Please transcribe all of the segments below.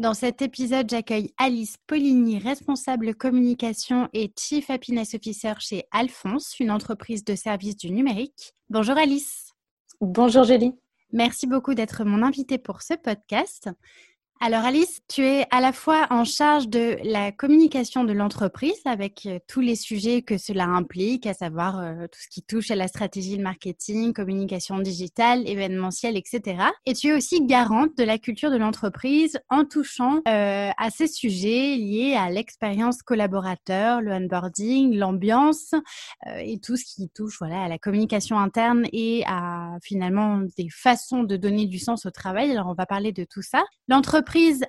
Dans cet épisode, j'accueille Alice Poligny, responsable communication et Chief Happiness Officer chez Alphonse, une entreprise de services du numérique. Bonjour Alice. Bonjour Julie. Merci beaucoup d'être mon invitée pour ce podcast. Alors Alice, tu es à la fois en charge de la communication de l'entreprise avec euh, tous les sujets que cela implique, à savoir euh, tout ce qui touche à la stratégie de marketing, communication digitale, événementielle, etc. Et tu es aussi garante de la culture de l'entreprise en touchant euh, à ces sujets liés à l'expérience collaborateur, le onboarding, l'ambiance et tout ce qui touche voilà, à la communication interne et à finalement des façons de donner du sens au travail. Alors on va parler de tout ça.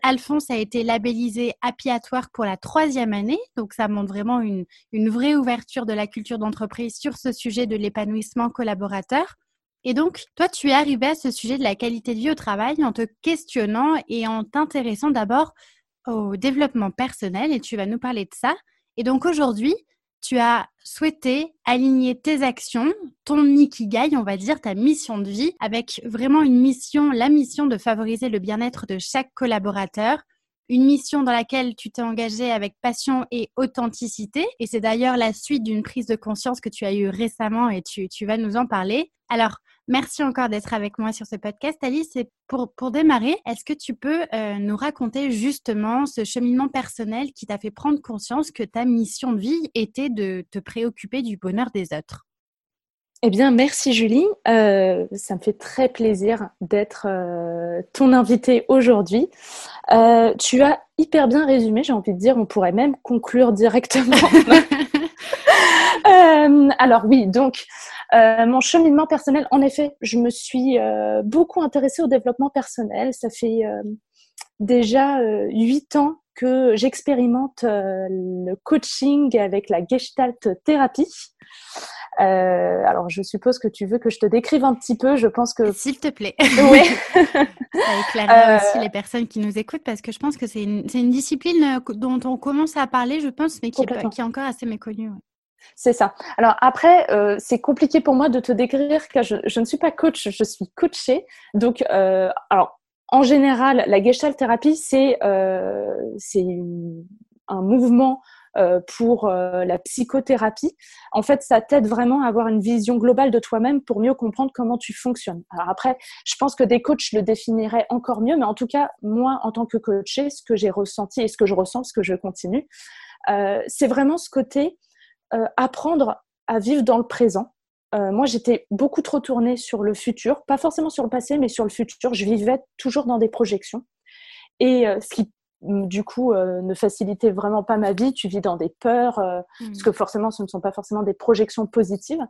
Alphonse a été labellisée Happy pour la troisième année. Donc, ça montre vraiment une, une vraie ouverture de la culture d'entreprise sur ce sujet de l'épanouissement collaborateur. Et donc, toi, tu es arrivé à ce sujet de la qualité de vie au travail en te questionnant et en t'intéressant d'abord au développement personnel et tu vas nous parler de ça. Et donc aujourd'hui, tu as souhaité aligner tes actions, ton ikigai, on va dire, ta mission de vie, avec vraiment une mission, la mission de favoriser le bien-être de chaque collaborateur, une mission dans laquelle tu t'es engagé avec passion et authenticité. Et c'est d'ailleurs la suite d'une prise de conscience que tu as eue récemment et tu, tu vas nous en parler. Alors, Merci encore d'être avec moi sur ce podcast. Alice, pour, pour démarrer, est-ce que tu peux euh, nous raconter justement ce cheminement personnel qui t'a fait prendre conscience que ta mission de vie était de te préoccuper du bonheur des autres? Eh bien, merci Julie. Euh, ça me fait très plaisir d'être euh, ton invitée aujourd'hui. tu as hyper bien résumé, j'ai envie de dire, on pourrait même conclure directement. alors oui, donc euh, mon cheminement personnel, en effet, je me suis euh, beaucoup intéressée au développement personnel. Ça fait euh, déjà huit ans que j'expérimente le coaching avec la Gestalt thérapie. alors, je suppose que tu veux que je te décrive un petit peu. Je pense que s'il te plaît. Oui. Ça éclairera aussi les personnes qui nous écoutent parce que je pense que c'est une, une, discipline dont on commence à parler, je pense, mais qui, est, qui est, encore assez méconnue. C'est ça. Alors après, euh, c'est compliqué pour moi de te décrire car je, ne suis pas coach, je suis coachée. Donc, euh, alors en général, la Gestalt thérapie, c'est euh, un mouvement pour la psychothérapie. En fait, ça t'aide vraiment à avoir une vision globale de toi-même pour mieux comprendre comment tu fonctionnes. Alors après, je pense que des coachs le définiraient encore mieux, mais en tout cas, moi, en tant que coachée, ce que j'ai ressenti et ce que je ressens, ce que je continue, c'est vraiment ce côté euh, apprendre à vivre dans le présent. Euh, moi, j'étais beaucoup trop tournée sur le futur, pas forcément sur le passé, mais sur le futur. Je vivais toujours dans des projections. Et euh, ce qui, mm, du coup, ne facilitait vraiment pas ma vie. Tu vis dans des peurs, mmh. parce que forcément, ce ne sont pas forcément des projections positives.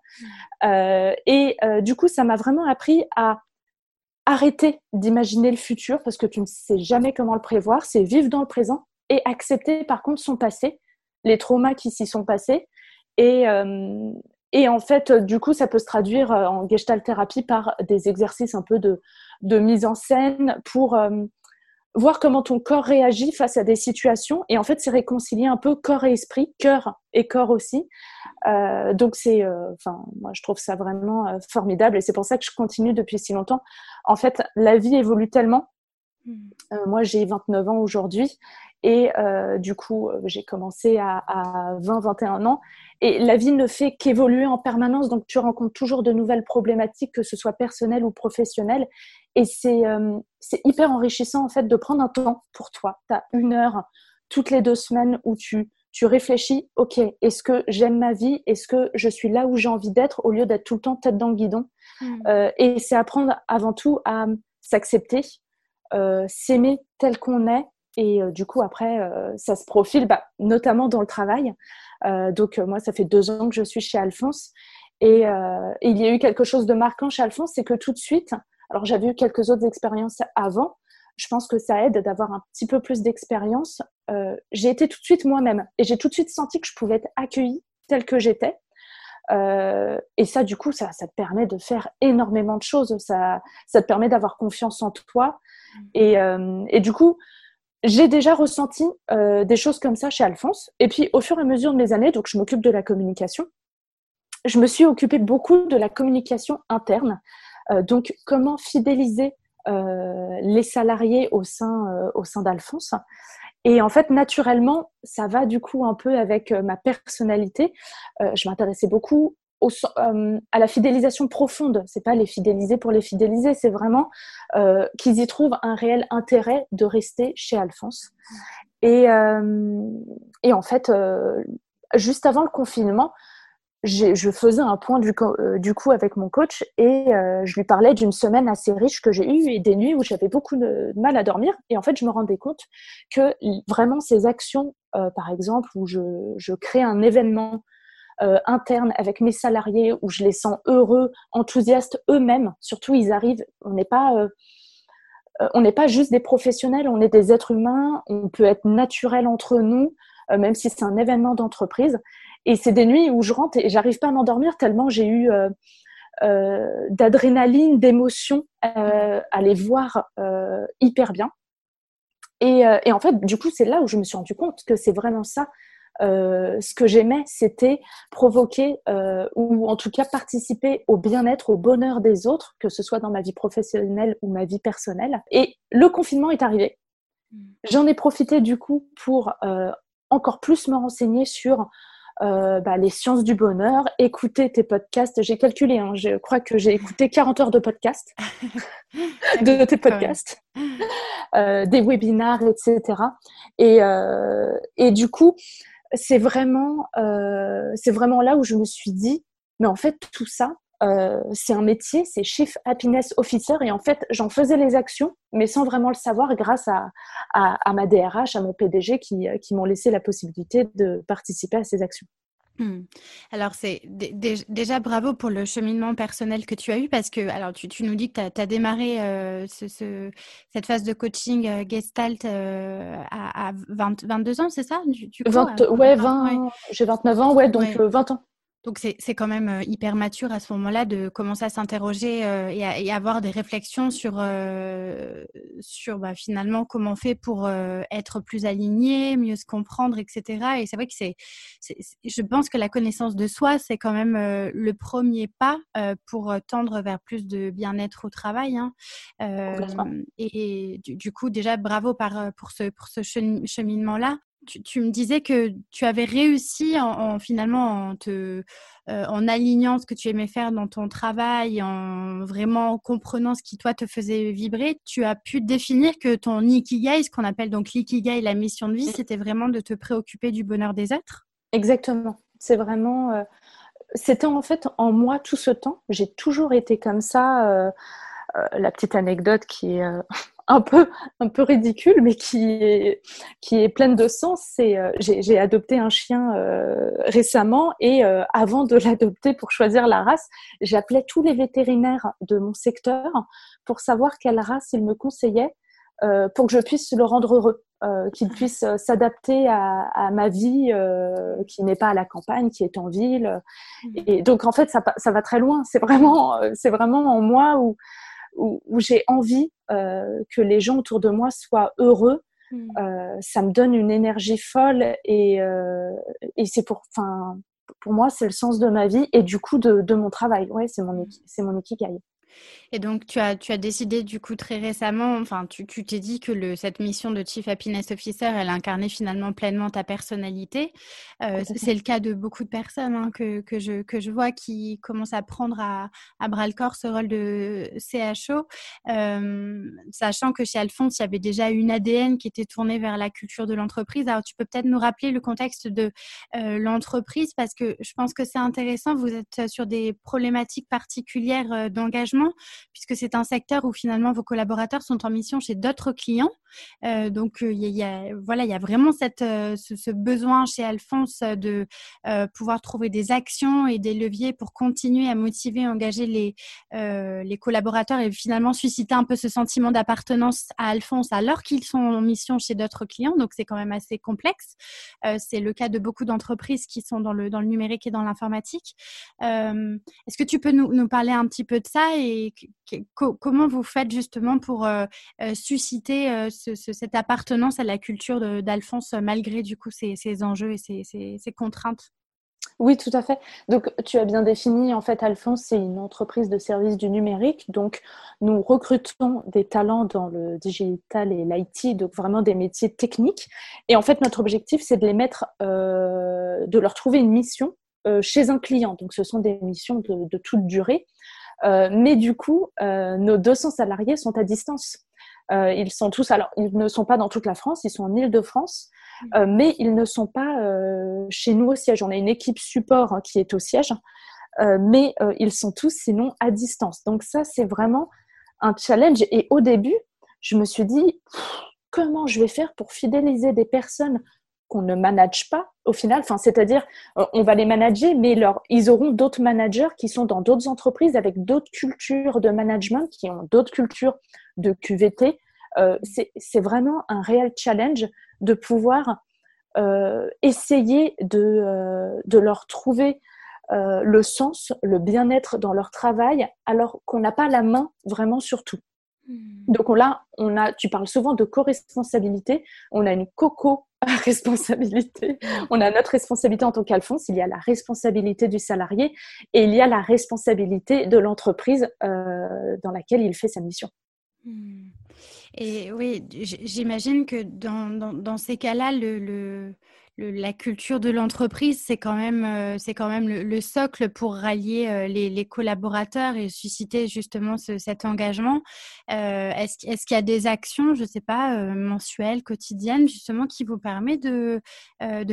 Mmh. et du coup, ça m'a vraiment appris à arrêter d'imaginer le futur, parce que tu ne sais jamais comment le prévoir. C'est vivre dans le présent et accepter, par contre, son passé, les traumas qui s'y sont passés et, euh, et en fait, du coup, ça peut se traduire euh, en gestalt thérapie par des exercices un peu de, de mise en scène pour, euh, voir comment ton corps réagit face à des situations. Et en fait, c'est réconcilier un peu corps et esprit, cœur et corps aussi. Euh, donc, c'est, euh, enfin, moi, je trouve ça vraiment formidable. Et c'est pour ça que je continue depuis si longtemps. En fait, la vie évolue tellement. Mmh. moi, j'ai 29 ans aujourd'hui. Et du coup, j'ai commencé à, à 20-21 ans. Et la vie ne fait qu'évoluer en permanence. Donc, tu rencontres toujours de nouvelles problématiques, que ce soit personnelles ou professionnelles. Et euh, c'est hyper enrichissant en fait de prendre un temps pour toi. Tu as une heure toutes les deux semaines où tu, tu réfléchis, ok, est-ce que j'aime ma vie? Est-ce que je suis là où j'ai envie d'être? au lieu d'être tout le temps tête dans le guidon hmm. euh, Et c'est apprendre avant tout à s'accepter, euh, s'aimer tel qu'on est. Et du coup, après, ça se profile, bah, notamment dans le travail. donc, moi, ça fait deux ans que je suis chez Alphonse. Et, et il y a eu quelque chose de marquant chez Alphonse, c'est que tout de suite, alors j'avais eu quelques autres expériences avant. Je pense que ça aide d'avoir un petit peu plus d'expérience. Euh, j'ai été tout de suite moi-même et j'ai tout de suite senti que je pouvais être accueillie telle que j'étais. Euh, et ça, du coup, ça, ça, te permet de faire énormément de choses. Ça, ça te permet d'avoir confiance en toi. Et, euh, et du coup, j'ai déjà ressenti des choses comme ça chez Alphonse. Et puis, au fur et à mesure de mes années, donc je m'occupe de la communication. Je me suis occupée beaucoup de la communication interne. Euh, donc, comment fidéliser euh, les salariés au sein, euh, au sein d'Alphonse et en fait, naturellement, ça va du coup un peu avec ma personnalité. je m'intéressais beaucoup au, à la fidélisation profonde. C'est pas les fidéliser pour les fidéliser, c'est vraiment qu'ils y trouvent un réel intérêt de rester chez Alphonse. Et, et en fait, juste avant le confinement, je faisais un point du, euh, coup avec mon coach et euh, je lui parlais d'une semaine assez riche que j'ai eue et des nuits où j'avais beaucoup de, mal à dormir. Et en fait, je me rendais compte que vraiment ces actions, euh, par exemple, où je, crée un événement interne avec mes salariés, où je les sens heureux, enthousiastes eux-mêmes, surtout ils arrivent, on n'est pas... on n'est pas juste des professionnels, on est des êtres humains, on peut être naturel entre nous, même si c'est un événement d'entreprise. Et c'est des nuits où je rentre et j'arrive pas à m'endormir tellement j'ai eu euh, euh, d'adrénaline, d'émotion euh, à les voir hyper bien. Et, et, en fait, du coup, c'est là où je me suis rendu compte que c'est vraiment ça. Ce que j'aimais, c'était provoquer ou en tout cas participer au bien-être, au bonheur des autres, que ce soit dans ma vie professionnelle ou ma vie personnelle. Et le confinement est arrivé. Mmh. J'en ai profité du coup pour encore plus me renseigner sur euh, bah, les sciences du bonheur, écouter tes podcasts. J'ai calculé, hein, je crois que j'ai écouté 40 heures de podcasts, de tes podcasts, euh, des webinars, etc. Et, euh, et du coup, c'est vraiment, c'est vraiment là où je me suis dit, mais en fait, tout ça, euh, c'est un métier, c'est Chief Happiness Officer. Et en fait, j'en faisais les actions, mais sans vraiment le savoir, grâce à, ma DRH, à mon PDG, qui, qui m'ont laissé la possibilité de participer à ces actions. Hmm. Alors, c'est déjà bravo pour le cheminement personnel que tu as eu parce que, alors, tu, nous dis que tu as, démarré euh, cette phase de coaching euh, Gestalt à, 22 ans, c'est ça? Du, Ouais, 20, j'ai 29 ans, ouais, donc 20 ans. Donc c'est quand même euh, hyper mature à ce moment-là de commencer à s'interroger euh, et, et, avoir des réflexions sur, euh, sur bah, finalement comment on fait pour être plus aligné, mieux se comprendre, etc. Et c'est vrai que c'est, je pense que la connaissance de soi, c'est quand même le premier pas pour tendre vers plus de bien-être au travail. Hein. et, du, coup, déjà, bravo par, pour ce, pour ce cheminement-là tu, me disais que tu avais réussi en, finalement en te euh, en alignant ce que tu aimais faire dans ton travail, en vraiment comprenant ce qui toi te faisait vibrer, tu as pu définir que ton ikigai, ce qu'on appelle donc l'ikigai, la mission de vie, c'était vraiment de te préoccuper du bonheur des êtres. Exactement. C'est vraiment euh, c'était en fait en moi tout ce temps. J'ai toujours été comme ça. Euh, la petite anecdote qui est un peu, un peu ridicule, mais qui est, qui est pleine de sens. C'est, euh, j'ai, adopté un chien euh, récemment et euh, avant de l'adopter pour choisir la race, j'appelais tous les vétérinaires de mon secteur pour savoir quelle race ils me conseillaient pour que je puisse le rendre heureux. qu'il puisse s'adapter à, ma vie qui n'est pas à la campagne, qui est en ville. Mmh. Et donc en fait, ça, ça va très loin. C'est vraiment, c'est vraiment en moi où où, j'ai envie que les gens autour de moi soient heureux. Hmm. ça me donne une énergie folle et, et c'est pour, enfin, pour moi, c'est le sens de ma vie et du coup de, de mon travail. Ouais, c'est mon, c'est mon ikigai. Et donc, tu as, tu as décidé du coup très récemment, enfin, tu t'es dit que le, cette mission de Chief Happiness Officer, elle incarnait finalement pleinement ta personnalité. Euh, c'est le cas de beaucoup de personnes hein, que, que, je, que je vois qui commencent à prendre à, à bras le corps ce rôle de CHO, euh, sachant que chez Alphonse, il y avait déjà une ADN qui était tournée vers la culture de l'entreprise. Alors, tu peux peut-être nous rappeler le contexte de euh, l'entreprise parce que je pense que c'est intéressant. Vous êtes sur des problématiques particulières d'engagement puisque c'est un secteur où finalement vos collaborateurs sont en mission chez d'autres clients. Euh, donc, il y, a, voilà, il y a vraiment cette, euh, ce, besoin chez Alphonse de euh, pouvoir trouver des actions et des leviers pour continuer à motiver, engager les, les collaborateurs et finalement susciter un peu ce sentiment d'appartenance à Alphonse alors qu'ils sont en mission chez d'autres clients. Donc, c'est quand même assez complexe. c'est le cas de beaucoup d'entreprises qui sont dans le, dans le numérique et dans l'informatique. Est-ce que tu peux nous, nous, parler un petit peu de ça et comment vous faites justement pour euh, euh, susciter euh, cette appartenance à la culture d'Alphonse malgré du coup ces, enjeux et ces, contraintes? Oui, tout à fait. Donc, tu as bien défini, en fait, Alphonse, c'est une entreprise de services du numérique. Donc, nous recrutons des talents dans le digital et l'IT, donc vraiment des métiers techniques. Et en fait, notre objectif, c'est de les mettre, de leur trouver une mission chez un client. Donc, ce sont des missions de, de toute durée. Euh, mais du coup, euh, nos 200 salariés sont à distance. Euh, ils sont tous, alors ils ne sont pas dans toute la France, ils sont en Île-de-France, mmh. mais ils ne sont pas chez nous au siège. On a une équipe support hein, qui est au siège, mais ils sont tous sinon à distance. Donc ça, c'est vraiment un challenge. Et au début, je me suis dit, comment je vais faire pour fidéliser des personnes qu'on ne manage pas au final. C'est-à-dire, euh, on va les manager, mais leur, ils auront d'autres managers qui sont dans d'autres entreprises avec d'autres cultures de management, qui ont d'autres cultures de QVT. Euh, c'est vraiment un réel challenge de pouvoir euh, essayer de, de, leur trouver le sens, le bien-être dans leur travail, alors qu'on n'a pas la main vraiment sur tout. Hmm. Donc là, on a, tu parles souvent de co-responsabilité, on a une coco responsabilité. On a notre responsabilité en tant qu'Alphonse, il y a la responsabilité du salarié et il y a la responsabilité de l'entreprise euh, dans laquelle il fait sa mission. Hmm. Et oui, j'imagine que dans, dans, ces cas-là, le, la culture de l'entreprise, c'est quand même, euh, c'est quand même le, socle pour rallier euh, les, collaborateurs et susciter justement cet engagement. Euh, est-ce, qu'il y a des actions, je ne sais pas, mensuelles, quotidiennes, justement, qui vous permettent de,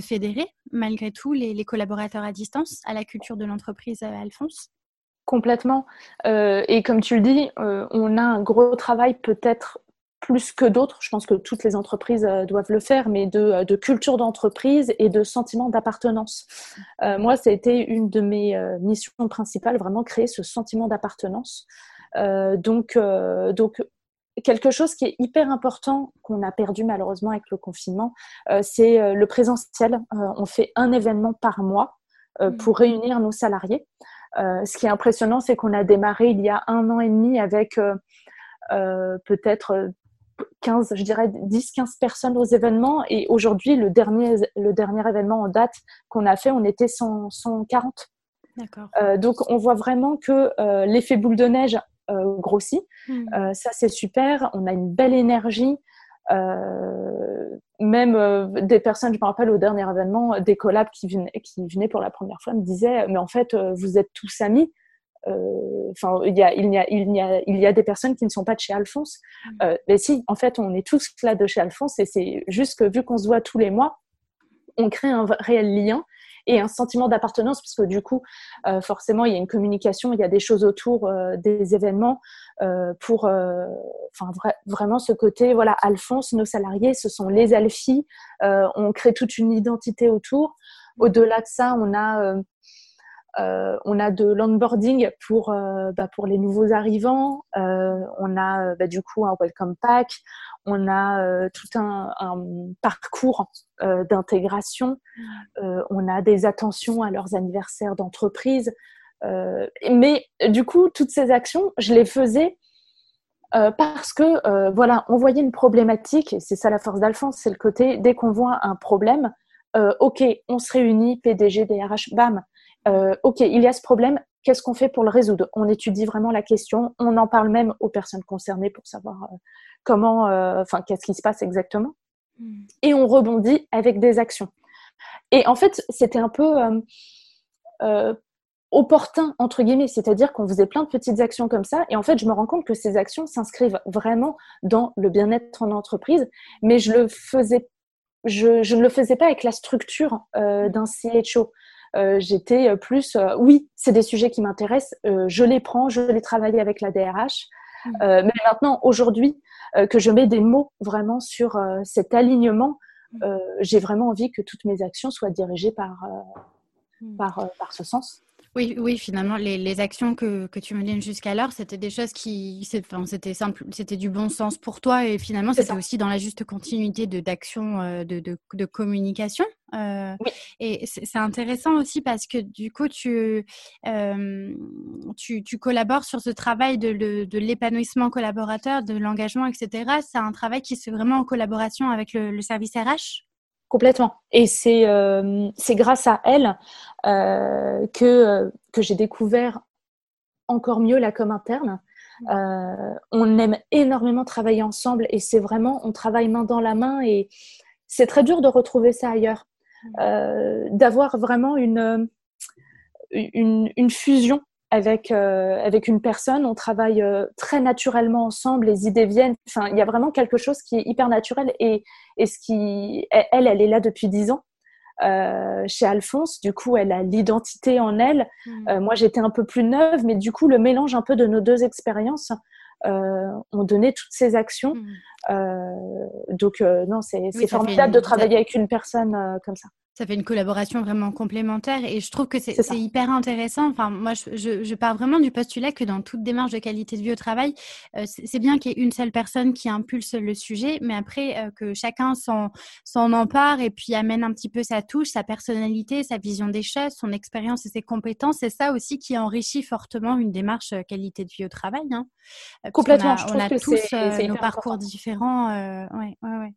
fédérer malgré tout les, collaborateurs à distance à la culture de l'entreprise, Alphonse? Complètement. et comme tu le dis, on a un gros travail peut-être plus que d'autres, je pense que toutes les entreprises euh, doivent le faire, mais de, euh, culture d'entreprise et de sentiment d'appartenance. Euh, moi, ça a été une de mes missions principales, vraiment créer ce sentiment d'appartenance. donc, donc, quelque chose qui est hyper important qu'on a perdu malheureusement avec le confinement, c'est le présentiel. on fait un événement par mois mmh. pour réunir nos salariés. ce qui est impressionnant, c'est qu'on a démarré il y a un an et demi avec peut-être 15, je dirais 10-15 personnes aux événements. Et aujourd'hui, le dernier, le dernier événement en date qu'on a fait, on était 140. D'accord. Euh, donc, on voit vraiment que euh, l'effet boule de neige euh, grossit. Hmm. ça, c'est super. On a une belle énergie. même des personnes, je me rappelle au dernier événement, des collabs qui venaient, qui venaient pour la première fois me disaient Mais en fait, vous êtes tous amis. Euh, enfin, il y a, il y a, il y a, il y a des personnes qui ne sont pas de chez Alphonse. Mm. Euh, mais si, en fait, on est tous là de chez Alphonse et c'est juste que vu qu'on se voit tous les mois, on crée un réel lien et un sentiment d'appartenance parce que du coup, euh, forcément, il y a une communication, il y a des choses autour des événements pour, enfin, vraiment ce côté, voilà, Alphonse, nos salariés, ce sont les Alphis, on crée toute une identité autour. Au-delà de ça, on a on a de l'onboarding pour, euh, bah, pour les nouveaux arrivants. Euh, on a bah, du coup un welcome pack. On a tout un, parcours d'intégration. on a des attentions à leurs anniversaires d'entreprise. mais du coup, toutes ces actions, je les faisais parce que voilà, on voyait une problématique, c'est ça la force d'Alphonse, c'est le côté dès qu'on voit un problème, ok, on se réunit, PDG, DRH, bam, ok, il y a ce problème, qu'est-ce qu'on fait pour le résoudre? On étudie vraiment la question, on en parle même aux personnes concernées pour savoir comment, enfin, qu'est-ce qui se passe exactement, hmm. et on rebondit avec des actions. Et en fait, c'était un peu opportun entre guillemets, c'est-à-dire qu'on faisait plein de petites actions comme ça et en fait je me rends compte que ces actions s'inscrivent vraiment dans le bien-être en entreprise, mais je le faisais, je, je, ne le faisais pas avec la structure euh, d'un CHO. Euh, J'étais plus, euh, oui, c'est des sujets qui m'intéressent, euh, je les prends, je les travaille avec la DRH, mmh. mais maintenant aujourd'hui que je mets des mots vraiment sur cet alignement, mmh. j'ai vraiment envie que toutes mes actions soient dirigées par mmh. par, par ce sens. Oui, oui, finalement, les, actions que, que tu menais jusqu'alors, c'était des choses qui, c'était simple, c'était du bon sens pour toi et finalement, c'était aussi dans la juste continuité de d'action euh, de, de, communication. Euh, et c'est intéressant aussi parce que du coup, tu, euh, tu, tu, collabores sur ce travail de, de l'épanouissement collaborateur, de l'engagement, etc. C'est un travail qui se fait vraiment en collaboration avec le, le service RH. Complètement. Et c'est euh, grâce à elle euh, que, euh, que j'ai découvert encore mieux la com interne. Euh, on aime énormément travailler ensemble et c'est vraiment, on travaille main dans la main et c'est très dur de retrouver ça ailleurs. Euh, D'avoir vraiment une, une, une, fusion avec, euh, avec une personne, on travaille euh, très naturellement ensemble, les idées viennent. Enfin, il y a vraiment quelque chose qui est hyper naturel et, et ce qui, elle, elle est là depuis dix ans. Euh, chez Alphonse, du coup, elle a l'identité en elle. Hmm. Euh, moi, j'étais un peu plus neuve, mais du coup, le mélange un peu de nos deux expériences euh, ont donné toutes ces actions. Hmm. donc, non, c'est formidable de travailler avec une personne comme ça ça fait une collaboration vraiment complémentaire et je trouve que c'est hyper intéressant. Enfin, moi, je, je, pars vraiment du postulat que dans toute démarche de qualité de vie au travail, euh, c'est bien qu'il y ait une seule personne qui impulse le sujet, mais après euh, que chacun s'en empare et puis amène un petit peu sa touche, sa personnalité, sa vision des choses, son expérience et ses compétences. C'est ça aussi qui enrichit fortement une démarche euh, qualité de vie au travail. Hein. Complètement. On a, tous nos parcours différents. ouais, ouais, ouais.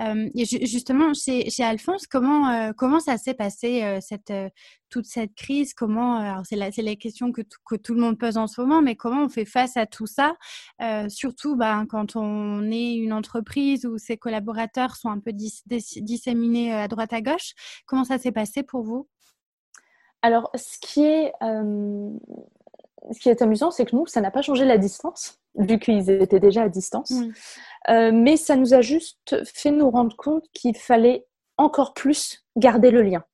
Euh, et justement, chez, Alphonse, comment, euh, comment ça s'est passé, euh, toute cette crise? Comment, c'est la, la, question que, que, tout le monde pose en ce moment, mais comment on fait face à tout ça? Surtout ben, quand on est une entreprise où ses collaborateurs sont un peu disséminés à droite à gauche. Comment ça s'est passé pour vous? Alors, ce qui est, ce qui est amusant, c'est que nous, ça n'a pas changé la distance, vu qu'ils étaient déjà à distance. Euh, mais ça nous a juste fait nous rendre compte qu'il fallait encore plus garder le lien.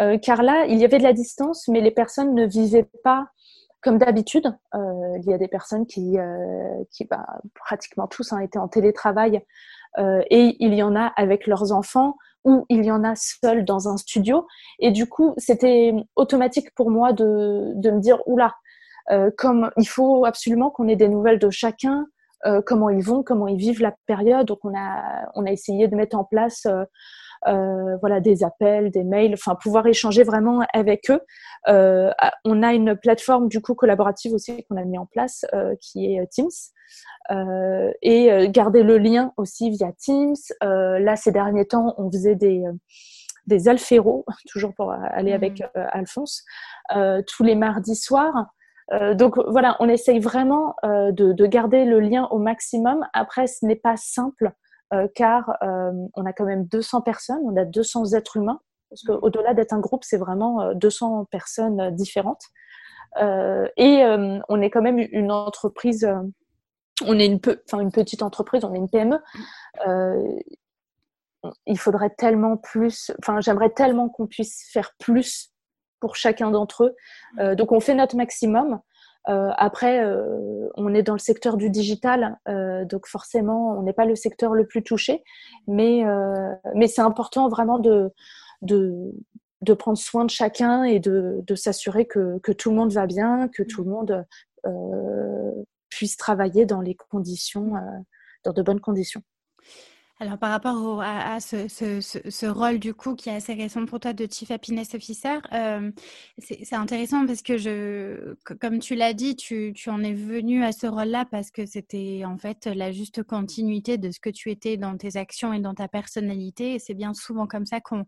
Euh, car là, il y avait de la distance, mais les personnes ne vivaient pas comme d'habitude. Euh, il y a des personnes qui, qui bah, pratiquement tous ont hein, été en télétravail, et il y en a avec leurs enfants, ou il y en a seuls dans un studio. Et du coup, c'était automatique pour moi de, de me dire, oula, comme il faut absolument qu'on ait des nouvelles de chacun, euh, comment ils vont, comment ils vivent la période. Donc on a on a essayé de mettre en place euh, euh, voilà des appels, des mails, enfin pouvoir échanger vraiment avec eux. on a une plateforme du coup collaborative aussi qu'on a mis en place qui est Teams. et garder le lien aussi via Teams. là, ces derniers temps, on faisait des, des alféros, toujours pour aller avec mmh. Alphonse, tous les mardis soirs. Euh, donc voilà, on essaye vraiment euh, de, garder le lien au maximum. Après, ce n'est pas simple euh, car on a quand même 200 personnes, on a 200 êtres humains. Parce qu'au-delà d'être un groupe, c'est vraiment 200 personnes différentes. et on est quand même une entreprise, on est une, une petite entreprise, on est une PME il faudrait tellement plus, enfin j'aimerais tellement qu'on puisse faire plus pour chacun d'entre eux. Euh, donc on fait notre maximum. Euh, après, euh, on est dans le secteur du digital, donc forcément, on n'est pas le secteur le plus touché, mais, mais c'est important vraiment de, de, de, prendre soin de chacun et de, de s'assurer que, que, tout le monde va bien, que tout le monde puisse travailler dans les conditions, dans de bonnes conditions. Alors par rapport à, ce, rôle du coup qui est assez récent pour toi de Chief Happiness Officer, euh, c'est intéressant parce que je, comme tu l'as dit, tu, en es venu à ce rôle-là parce que c'était en fait la juste continuité de ce que tu étais dans tes actions et dans ta personnalité. Et c'est bien souvent comme ça qu'on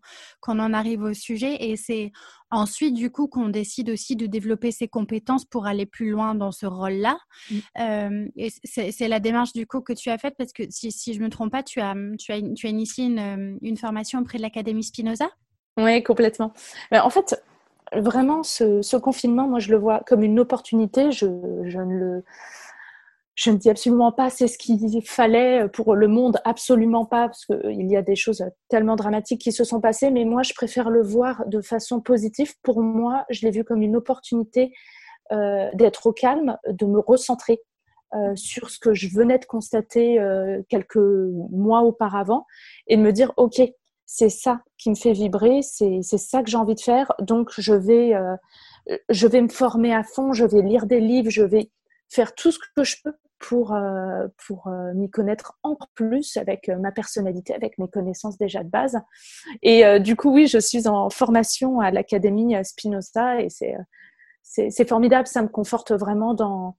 en arrive au sujet. Et c'est Ensuite, du coup, qu'on décide aussi de développer ses compétences pour aller plus loin dans ce rôle-là. Mmh. Euh, et c'est la démarche, du coup, que tu as faite parce que si, si je ne me trompe pas, tu as, tu as, tu as initié une, une formation auprès de l'Académie Spinoza? Oui, complètement. Mais en fait, vraiment, ce, ce, confinement, moi, je le vois comme une opportunité. Je, je ne le je ne dis absolument pas c'est ce qu'il fallait pour le monde, absolument pas, parce qu'il y a des choses tellement dramatiques qui se sont passées, mais moi, je préfère le voir de façon positive. Pour moi, je l'ai vu comme une opportunité euh, d'être au calme, de me recentrer euh, sur ce que je venais de constater euh, quelques mois auparavant et de me dire, OK, c'est ça qui me fait vibrer, c'est ça que j'ai envie de faire, donc je vais, je vais me former à fond, je vais lire des livres, je vais faire tout ce que je peux pour, euh, pour euh, m'y connaître encore plus avec euh, ma personnalité, avec mes connaissances déjà de base. Et du coup, oui, je suis en formation à l'Académie Spinoza et c'est, formidable, ça me conforte vraiment dans,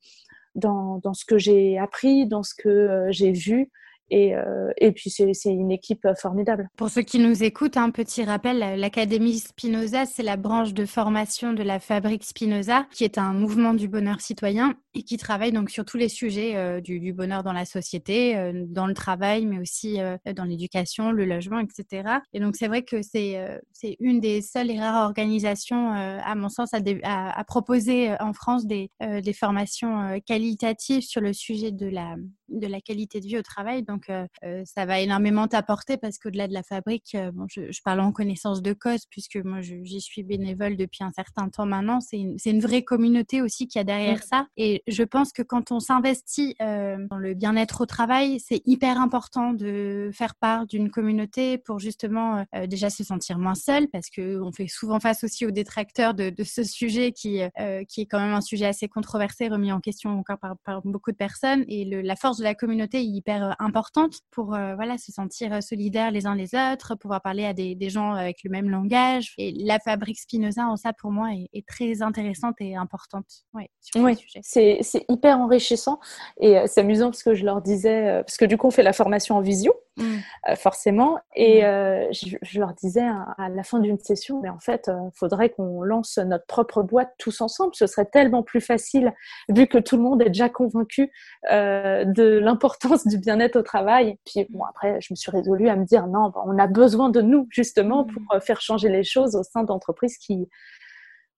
dans, dans ce que j'ai appris, dans ce que j'ai vu. Et, euh, et puis, c'est une équipe formidable. Pour ceux qui nous écoutent, un petit rappel, l'Académie Spinoza, c'est la branche de formation de la Fabrique Spinoza, qui est un mouvement du bonheur citoyen et qui travaille donc sur tous les sujets euh, du, bonheur dans la société, euh, dans le travail, mais aussi dans l'éducation, le logement, etc. Et donc, c'est vrai que c'est c'est une des seules et rares organisations, à mon sens, à proposer en France des, des formations qualitatives sur le sujet de la, de la qualité de vie au travail. Donc, euh, euh, ça va énormément t'apporter parce qu'au-delà de la fabrique, euh, bon, je, parle en connaissance de cause puisque moi, j'y suis bénévole depuis un certain temps maintenant. C'est une, une, vraie communauté aussi qui a derrière ça. Et je pense que quand on s'investit dans le bien-être au travail, c'est hyper important de faire part d'une communauté pour justement déjà se sentir moins seul parce qu'on fait souvent face aussi aux détracteurs de, de ce sujet qui, qui est quand même un sujet assez controversé, remis en question encore par, par beaucoup de personnes. Et le, la force de la communauté est hyper importante pour euh, voilà, se sentir euh, solidaires les uns les autres, pouvoir parler à des, gens avec le même langage. Et la fabrique Spinoza, en ça, pour moi, est, très intéressante et importante. Ouais, c'est hyper enrichissant. Et euh, c'est amusant parce que je leur disais, parce que du coup, on fait la formation en visio. Mmh. forcément. Et mmh. je, leur disais à, la fin d'une session, mais en fait, il faudrait qu'on lance notre propre boîte tous ensemble. Ce serait tellement plus facile, vu que tout le monde est déjà convaincu de l'importance du bien-être au travail. Puis bon, après, je me suis résolue à me dire non, bah, on a besoin de nous justement pour mmh. euh, faire changer les choses au sein d'entreprises qui,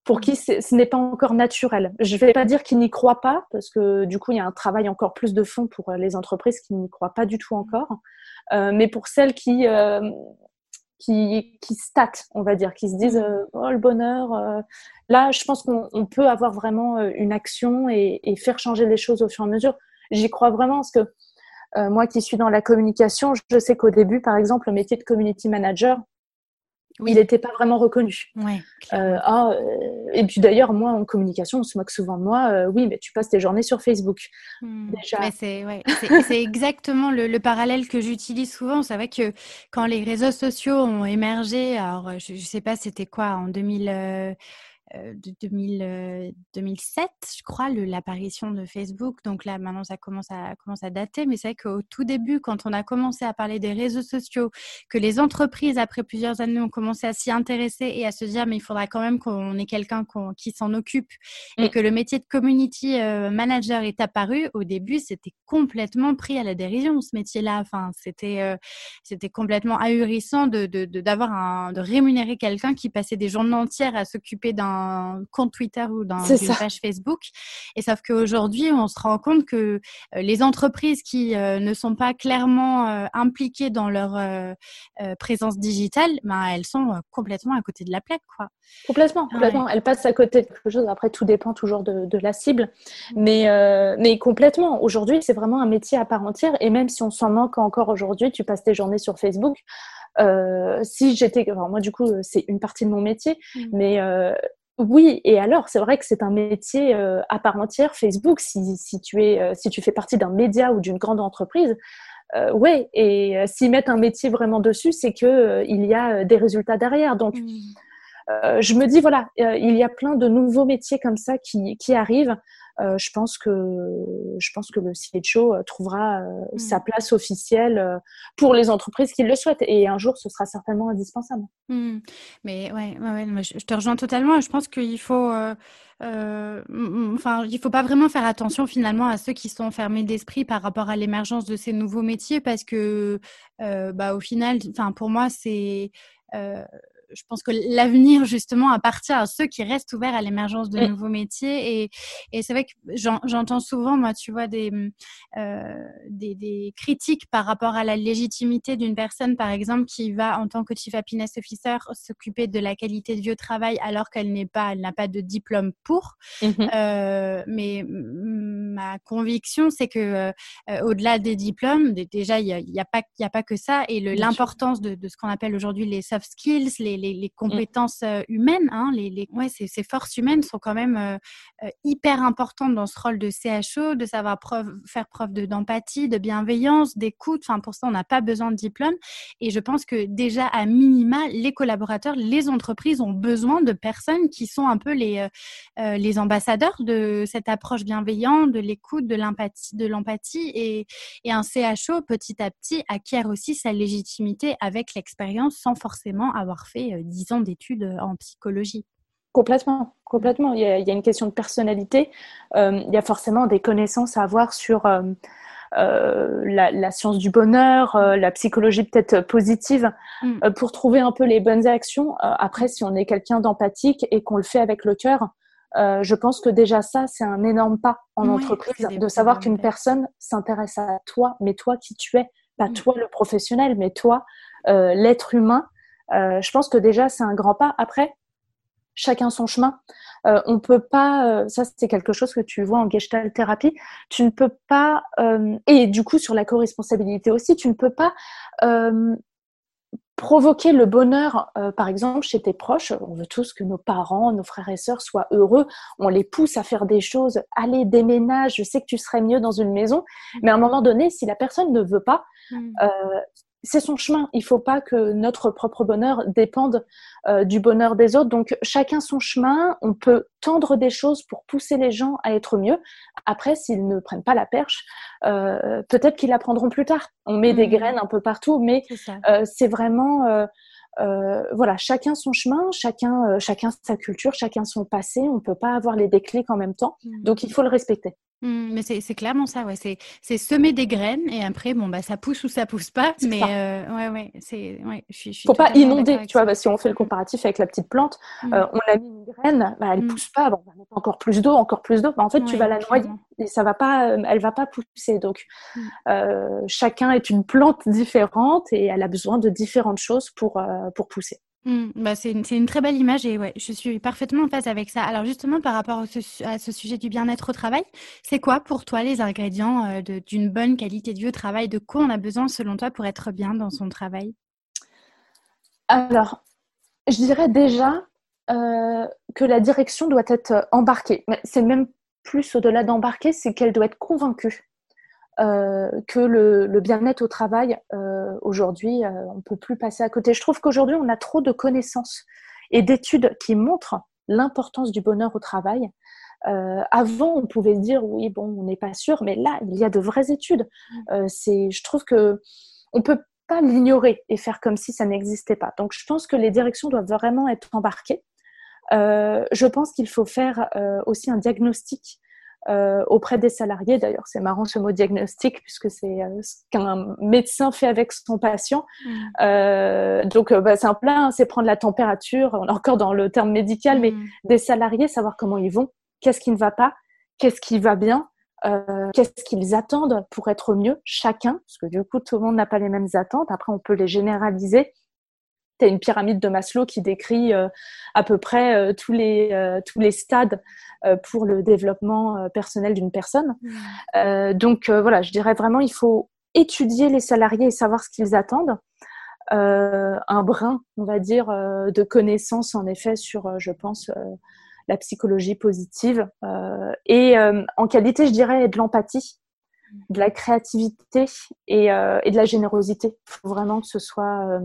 pour qui ce n'est pas encore naturel. Je ne vais pas dire qu'ils n'y croient pas, parce que du coup, il y a un travail encore plus de fond pour euh, les entreprises qui n'y croient pas du tout encore. Euh, mais pour celles qui, qui, qui statent, on va dire, qui se disent oh le bonheur, là, je pense qu'on peut avoir vraiment une action et, et, faire changer les choses au fur et à mesure. J'y crois vraiment parce que euh, moi qui suis dans la communication, je sais qu'au début, par exemple, le métier de community manager, il n'était pas vraiment reconnu. Ouais, euh, ah, euh, et puis d'ailleurs, moi, en communication, on se moque souvent de moi. oui, mais tu passes tes journées sur Facebook. Hmm. Déjà. c'est exactement le, parallèle que j'utilise souvent. C'est vrai que quand les réseaux sociaux ont émergé, alors je ne sais pas c'était quoi, en 2000 de 2000, 2007, je crois, l'apparition de Facebook. Donc là, maintenant, ça commence à, commence à dater. Mais c'est vrai qu'au tout début, quand on a commencé à parler des réseaux sociaux, que les entreprises, après plusieurs années, ont commencé à s'y intéresser et à se dire, mais il faudra quand même qu'on ait quelqu'un qui s'en occupe et mm. que le métier de community euh, manager est apparu, au début, c'était complètement pris à la dérision, ce métier-là. Enfin, c'était euh, c'était complètement ahurissant de, de, de, de rémunérer quelqu'un qui passait des journées entières à s'occuper d'un compte Twitter ou dans une page Facebook. Et sauf qu'aujourd'hui, on se rend compte que euh, les entreprises qui euh, ne sont pas clairement euh, impliquées dans leur présence digitale, ben, elles sont complètement à côté de la plaque. Quoi. Complètement, complètement. Elles passent à côté de quelque chose. Après, tout dépend toujours de, la cible. Mais, mais complètement, aujourd'hui, c'est vraiment un métier à part entière. Et même si on s'en manque encore aujourd'hui, tu passes tes journées sur Facebook. si j'étais, moi du coup c'est une partie de mon métier, mmh. mais oui, et alors, c'est vrai que c'est un métier euh, à part entière. Facebook, si, si, tu es, euh, si tu fais partie d'un média ou d'une grande entreprise, ouais, et s'ils mettent un métier vraiment dessus, c'est que il y a des résultats derrière. Donc, mmh. je me dis voilà, il y a plein de nouveaux métiers comme ça qui, qui arrivent. Euh, je pense que je pense que le CHO euh, trouvera euh, mmh. sa place officielle pour les entreprises qui le souhaitent et un jour ce sera certainement indispensable. Mmh. Mais ouais, ouais, je te rejoins totalement. Je pense qu'il faut enfin, il faut pas vraiment faire attention finalement à ceux qui sont fermés d'esprit par rapport à l'émergence de ces nouveaux métiers parce que, bah, au final, enfin, pour moi, c'est je pense que l'avenir, justement, appartient à ceux qui restent ouverts à l'émergence de mm. nouveaux métiers. Et, et c'est vrai que j'entends souvent, moi, tu vois, des, euh, des, des, critiques par rapport à la légitimité d'une personne, par exemple, qui va, en tant que Chief Happiness Officer, s'occuper de la qualité de vie au travail alors qu'elle n'est pas, elle n'a pas de diplôme pour. Mm-hmm. euh, mais ma conviction, c'est que euh, au-delà des diplômes, déjà, il n'y a, y a, pas, y a pas que ça. Et l'importance de, de, ce qu'on appelle aujourd'hui les soft skills, les, les, mmh. compétences euh, humaines, hein, les, les ouais, ces, ces, forces humaines sont quand même euh, euh, hyper importantes dans ce rôle de CHO, de savoir preuve, faire preuve d'empathie, de, bienveillance, d'écoute. Enfin, pour ça, on n'a pas besoin de diplôme. Et je pense que déjà, à minima, les collaborateurs, les entreprises ont besoin de personnes qui sont un peu les, les ambassadeurs de cette approche bienveillante, de l'écoute, de l'empathie, de l'empathie. Et, et un CHO, petit à petit, acquiert aussi sa légitimité avec l'expérience sans forcément avoir fait euh, dix ans d'études euh, en psychologie. Complètement, complètement. Il y, a, une question de personnalité. Euh, il y a forcément des connaissances à avoir sur la, science du bonheur, la psychologie peut-être positive, mm. pour trouver un peu les bonnes actions. après, si on est quelqu'un d'empathique et qu'on le fait avec le cœur, je pense que déjà ça, c'est un énorme pas en entreprise, de savoir qu'une personne s'intéresse à toi, mais toi qui tu es, pas mm. toi le professionnel, mais toi l'être humain euh, je pense que déjà, c'est un grand pas. Après, chacun son chemin. Euh, on peut pas, euh, ça c'est quelque chose que tu vois en gestalt thérapie, tu ne peux pas, et du coup sur la co-responsabilité aussi, tu ne peux pas provoquer le bonheur, par exemple, chez tes proches. On veut tous que nos parents, nos frères et sœurs soient heureux. On les pousse à faire des choses. Allez, déménage, je sais que tu serais mieux dans une maison. Mais à un moment donné, si la personne ne veut pas, mmh c'est son chemin. Il faut pas que notre propre bonheur dépende euh, du bonheur des autres. Donc chacun son chemin. On peut tendre des choses pour pousser les gens à être mieux. Après, s'ils ne prennent pas la perche, euh, peut-être qu'ils l'apprendront plus tard. On met des mmh. graines un peu partout, mais c'est euh, vraiment voilà, chacun son chemin, chacun, chacun sa culture, chacun son passé. On ne peut pas avoir les déclics en même temps. Mmh. Donc, il faut le respecter. Mmh, mais c'est clairement ça, ouais. C'est semer des graines et après, bon, bah, ça pousse ou ça pousse pas. Mais euh, ouais, ouais, c'est. Ouais, je, je Faut pas inonder, tu vois. Bah, si on fait le comparatif avec la petite plante, mmh. euh, on a mis une graine, bah, elle ne mmh. pousse pas. Bon, on va mettre encore plus d'eau, encore plus d'eau. Bah, en fait, tu vas la noyer et ça va pas, euh, elle va pas pousser. Donc, chacun est une plante différente et elle a besoin de différentes choses pour, pour pousser. Mmh, bah c'est une, très belle image et ouais, je suis parfaitement en phase avec ça. Alors justement, par rapport à ce, sujet du bien-être au travail, c'est quoi pour toi les ingrédients euh, d'une bonne qualité de vie au travail? De quoi on a besoin selon toi pour être bien dans son travail? Alors, je dirais déjà euh, que la direction doit être embarquée. C'est même plus au-delà d'embarquer, c'est qu'elle doit être convaincue euh, que le, bien-être au travail, euh, aujourd'hui, euh, on ne peut plus passer à côté. Je trouve qu'aujourd'hui, on a trop de connaissances et d'études qui montrent l'importance du bonheur au travail. avant, on pouvait dire oui, bon, on n'est pas sûr, mais là, il y a de vraies études. c'est, je trouve que on peut pas l'ignorer et faire comme si ça n'existait pas. Donc, je pense que les directions doivent vraiment être embarquées. je pense qu'il faut faire aussi un diagnostic euh, auprès des salariés. D'ailleurs, c'est marrant ce mot diagnostic puisque c'est euh, ce qu'un médecin fait avec son patient. Mm. Euh, donc, bah, c'est un plein, c'est prendre la température. On est encore dans le terme médical, mais mm. des salariés, savoir comment ils vont, qu'est-ce qui ne va pas, qu'est-ce qui va bien, qu'est-ce qu'ils attendent pour être mieux, chacun, parce que du coup, tout le monde n'a pas les mêmes attentes. Après, on peut les généraliser as une pyramide de Maslow qui décrit euh, à peu près euh, tous, les, euh, tous les stades pour le développement personnel d'une personne. Mmh. donc voilà, je dirais vraiment, il faut étudier les salariés et savoir ce qu'ils attendent. un brin, on va dire, de connaissances en effet sur, je pense, la psychologie positive. et en qualité, je dirais, de l'empathie. de la créativité et, et de la générosité. Il faut vraiment que ce soit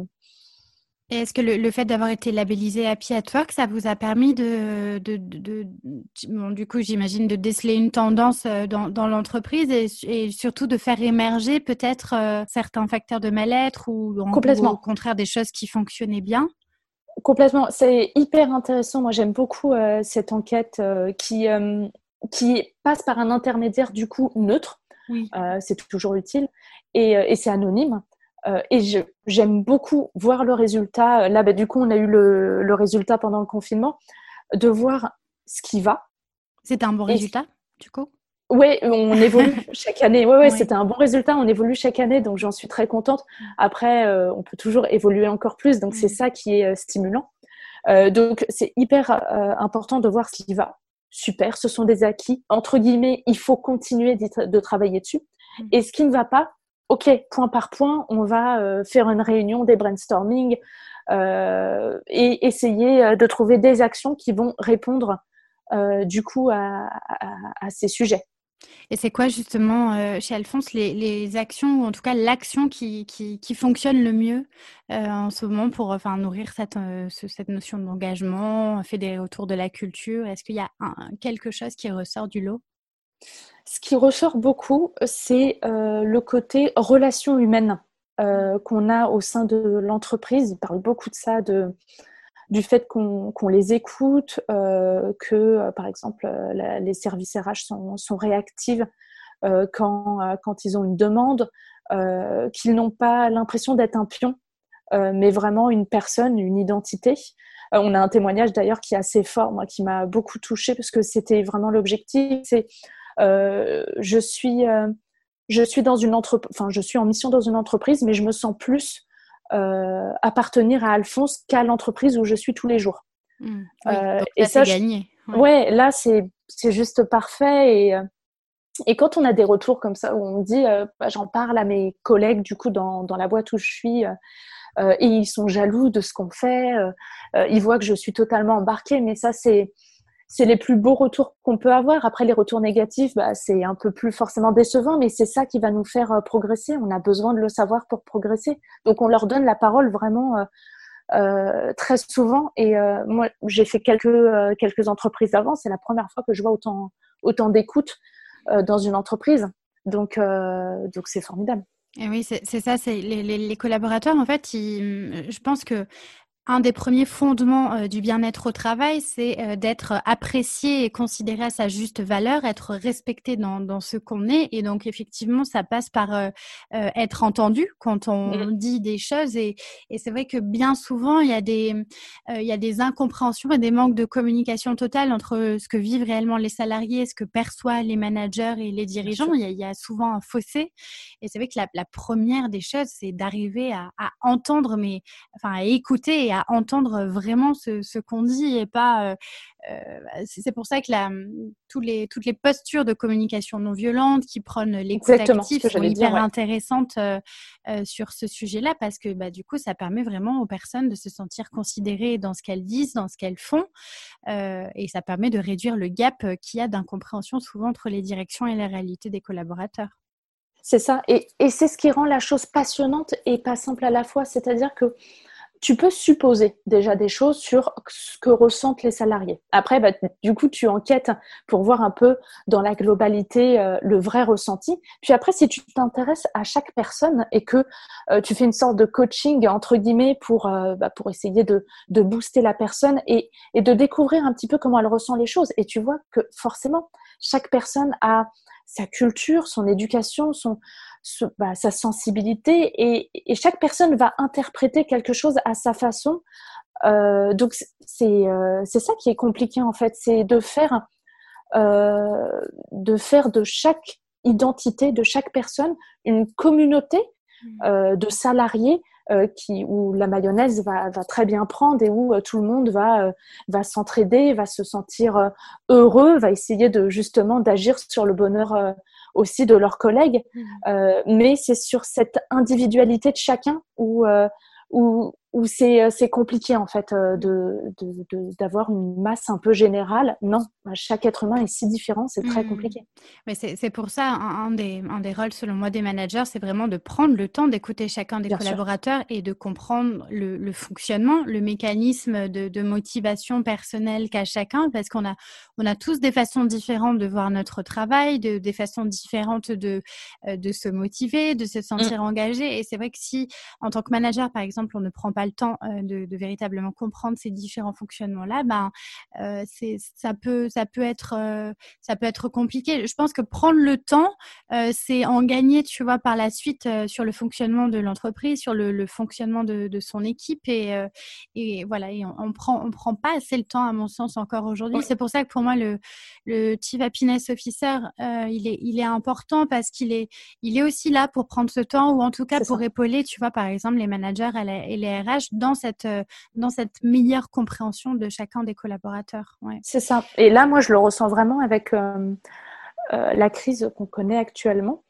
est-ce que le, fait d'avoir été labellisé Happy at Work, ça vous a permis de, de, de, du coup, j'imagine, de déceler une tendance euh, dans, dans l'entreprise et, surtout de faire émerger peut-être euh, certains facteurs de mal-être ou, Complètement. au contraire des choses qui fonctionnaient bien? Complètement. C'est hyper intéressant. Moi, j'aime beaucoup euh, cette enquête qui, qui passe par un intermédiaire du coup neutre. Oui. c'est toujours utile et, et c'est anonyme. Euh, et j'aime beaucoup voir le résultat. Là, bah, du coup, on a eu le, le, résultat pendant le confinement, de voir ce qui va. C'était un bon résultat, du coup? Oui, on évolue chaque année. Oui, ouais, c'était un bon résultat. On évolue chaque année, donc j'en suis très contente. Après, euh, on peut toujours évoluer encore plus, donc c'est ça qui est euh, stimulant. donc, c'est hyper important de voir ce qui va. Super, ce sont des acquis. Entre guillemets, il faut continuer de travailler dessus. Mm. Et ce qui ne va pas, OK, point par point, on va euh, faire une réunion, des brainstorming euh, et essayer euh, de trouver des actions qui vont répondre du coup à, ces sujets. Et c'est quoi justement chez Alphonse les, actions, ou en tout cas l'action qui, qui, fonctionne le mieux en ce moment pour enfin, nourrir cette, cette notion d'engagement, fédérer autour de la culture? Est-ce qu'il y a quelque chose qui ressort du lot? Ce qui ressort beaucoup, c'est euh, le côté relation humaine euh, qu'on a au sein de l'entreprise. Il parle beaucoup de ça, du fait qu'on les écoute, euh, que par exemple les services RH sont, réactifs quand, ils ont une demande, qu'ils n'ont pas l'impression d'être un pion, mais vraiment une personne, une identité. on a un témoignage d'ailleurs qui est assez fort, moi, qui m'a beaucoup touchée parce que c'était vraiment l'objectif. Je suis euh, je suis dans une entreprise, enfin je suis en mission dans une entreprise, mais je me sens plus euh, appartenir à Alphonse qu'à l'entreprise où je suis tous les jours. Mmh. et ça, gagné. Ouais. là c'est c'est juste parfait et et quand on a des retours comme ça où on dit, bah, j'en parle à mes collègues du coup dans, dans la boîte où je suis, et ils sont jaloux de ce qu'on fait, ils voient que je suis totalement embarquée, mais ça c'est c'est les plus beaux retours qu'on peut avoir. Après, les retours négatifs, bah, c'est un peu plus forcément décevant, mais c'est ça qui va nous faire euh, progresser. On a besoin de le savoir pour progresser. Donc, on leur donne la parole vraiment euh, euh très souvent. Et moi, j'ai fait quelques, quelques entreprises avant. C'est la première fois que je vois autant, autant d'écoute dans une entreprise. Donc, donc c'est formidable. Et oui, c'est ça. C'est les, collaborateurs, en fait, je pense que un des premiers fondements euh, du bien-être au travail, c'est euh, d'être apprécié et considéré à sa juste valeur, être respecté dans, dans ce qu'on est. Et donc, effectivement, ça passe par euh, être entendu quand on mmh. dit des choses. Et, et c'est vrai que bien souvent, il y, a des, il y a des incompréhensions et des manques de communication totale entre ce que vivent réellement les salariés, ce que perçoivent les managers et les dirigeants. Il y, a, il y, a, souvent un fossé. Et c'est vrai que la, la première des choses, c'est d'arriver à, à, entendre, mais enfin, à écouter et à entendre vraiment ce, qu'on dit et pas. Euh, euh, c'est pour ça que la, tous les, toutes les postures de communication non violente qui prennent l'écoute active sont hyper intéressantes euh, sur ce sujet-là parce que bah, du coup, ça permet vraiment aux personnes de se sentir considérées dans ce qu'elles disent, dans ce qu'elles font et ça permet de réduire le gap qu'il y a d'incompréhension souvent entre les directions et la réalité des collaborateurs. C'est ça. Et, et c'est ce qui rend la chose passionnante et pas simple à la fois. C'est-à-dire que tu peux supposer déjà des choses sur ce que ressentent les salariés. Après, bah, du coup, tu enquêtes pour voir un peu dans la globalité euh, le vrai ressenti. Puis après, si tu t'intéresses à chaque personne et que euh, tu fais une sorte de coaching entre guillemets pour euh, bah, pour essayer de, booster la personne et de découvrir un petit peu comment elle ressent les choses. Et tu vois que forcément, chaque personne a sa culture, son éducation, son, bah, sa sensibilité et, chaque personne va interpréter quelque chose à sa façon. Euh, donc euh, c'est ça qui est compliqué en fait, c'est de faire euh, de faire de chaque identité, de chaque personne, une communauté mmh. de salariés qui, où la mayonnaise va, va, très bien prendre et où tout le monde va, va s'entraider, va se sentir heureux, va essayer de justement d'agir sur le bonheur aussi de leurs collègues. Mmh. Euh, mais c'est sur cette individualité de chacun où, euh, où où c'est euh, c'est compliqué en fait euh, de d'avoir une masse un peu générale. Non, chaque être humain est si différent, c'est très mmh. compliqué. Mais c'est pour ça un, des, un des rôles selon moi des managers, c'est vraiment de prendre le temps d'écouter chacun des collaborateurs et de comprendre le, le, fonctionnement, le mécanisme de, de motivation personnelle qu'a chacun, parce qu'on a on a tous des façons différentes de voir notre travail, de, des façons différentes de euh, de se motiver, de se mmh. sentir engagé. Et c'est vrai que si en tant que manager par exemple on ne prend pas le temps euh, de, véritablement comprendre ces différents fonctionnements-là, ben, euh, ça peut, ça peut être, euh, ça peut être compliqué. Je pense que prendre le temps, c'est en gagner, tu vois, par la suite sur le fonctionnement de l'entreprise, sur le, fonctionnement de, son équipe et, et voilà, et on, prend, on prend pas assez le temps à mon sens encore aujourd'hui. C'est pour ça que pour moi le, le Chief Happiness Officer, il est, il est important parce qu'il est, il est aussi là pour prendre ce temps ou en tout cas pour épauler, tu vois, par exemple les managers et les RH dans cette, euh, dans cette meilleure compréhension de chacun des collaborateurs. C'est ça. Et là, moi, je le ressens vraiment avec euh, euh, la crise qu'on connaît actuellement.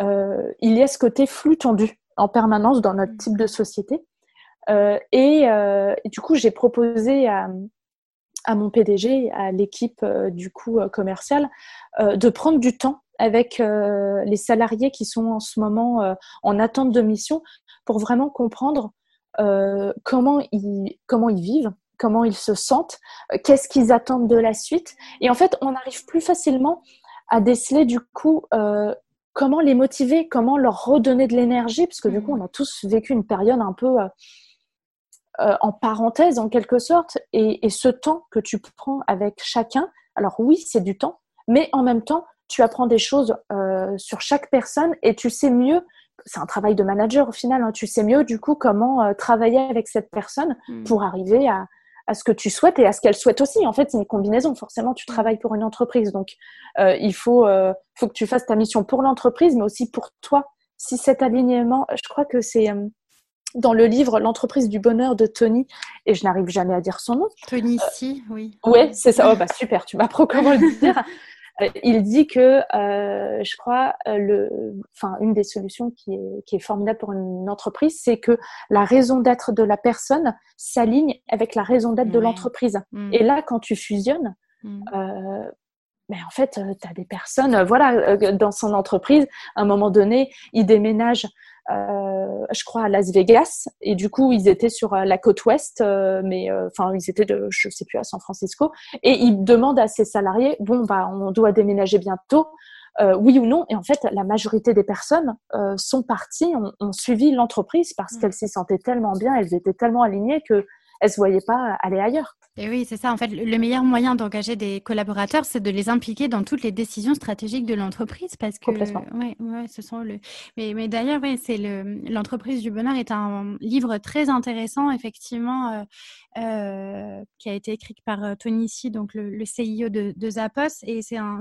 il y a ce côté flux tendu en permanence dans notre type de société. Et, du coup, j'ai proposé à, à, mon PDG, à l'équipe du coup commerciale, de prendre du temps avec les salariés qui sont en ce moment en attente de mission pour vraiment comprendre comment, ils, comment ils vivent, comment ils se sentent, euh, qu'est-ce qu'ils attendent de la suite. Et en fait, on arrive plus facilement à déceler du coup euh, comment les motiver, comment leur redonner de l'énergie, parce que du coup, on a tous vécu une période un peu en parenthèse en quelque sorte. Et, et, ce temps que tu prends avec chacun, alors oui, c'est du temps, mais en même temps, tu apprends des choses sur chaque personne et tu sais mieux c'est un travail de manager au final. Hein. Tu sais mieux du coup comment euh, travailler avec cette personne hmm. pour arriver à, à, ce que tu souhaites et à ce qu'elle souhaite aussi. En fait, c'est une combinaison. Forcément, tu hmm. travailles pour une entreprise, donc euh, il faut, euh, faut que tu fasses ta mission pour l'entreprise, mais aussi pour toi. Si cet alignement, je crois que c'est dans le livre L'entreprise du bonheur de Tony, et je n'arrive jamais à dire son nom. Tony, si, oui. Oui, c'est ça. Oh, bah, super, tu m'apprends comment le dire. Euh, il dit que, euh, je crois, euh, le, enfin, une des solutions qui est, qui est formidable pour une entreprise, c'est que la raison d'être de la personne s'aligne avec la raison d'être de l'entreprise. Mm. Et là, quand tu fusionnes, mm. euh, ben en fait, tu as des personnes, voilà, dans son entreprise, à un moment donné, ils déménagent je crois, à Las Vegas. Et du coup, ils étaient sur euh, la côte ouest, euh, mais enfin, ils étaient de, je sais plus, à San Francisco. Et ils demandent à ses salariés, bon, bah, on doit déménager bientôt. oui ou non Et en fait, la majorité des personnes sont parties, ont, suivi l'entreprise parce mmh. qu'elles s'y sentaient tellement bien, elles étaient tellement alignées que elles se voyaient pas aller ailleurs. Et oui, c'est ça. En fait, le meilleur moyen d'engager des collaborateurs, c'est de les impliquer dans toutes les décisions stratégiques de l'entreprise, parce que complètement. Ouais, ouais, ce sont le. Mais, mais d'ailleurs, ouais, c'est le l'entreprise du bonheur est un livre très intéressant, effectivement, euh, euh, qui a été écrit par euh, Tony Ici, donc le, le CIO de, de, Zappos, et c'est un,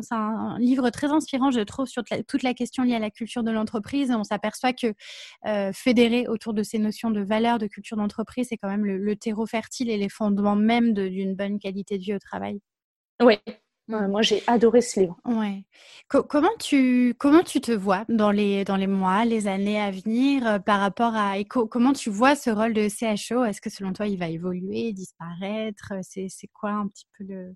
livre très inspirant, je trouve, sur toute la question liée à la culture de l'entreprise. On s'aperçoit que euh, fédérer autour de ces notions de valeur, de culture d'entreprise, c'est quand même le, le terreau fertile et les fondements même d'une bonne qualité de vie au travail. Oui, moi, j'ai adoré ce livre. Ouais. comment tu comment tu te vois dans les dans les mois, les années à venir euh, par rapport à comment tu vois ce rôle de CHO Est-ce que selon toi il va évoluer, disparaître? C'est c'est quoi un petit peu le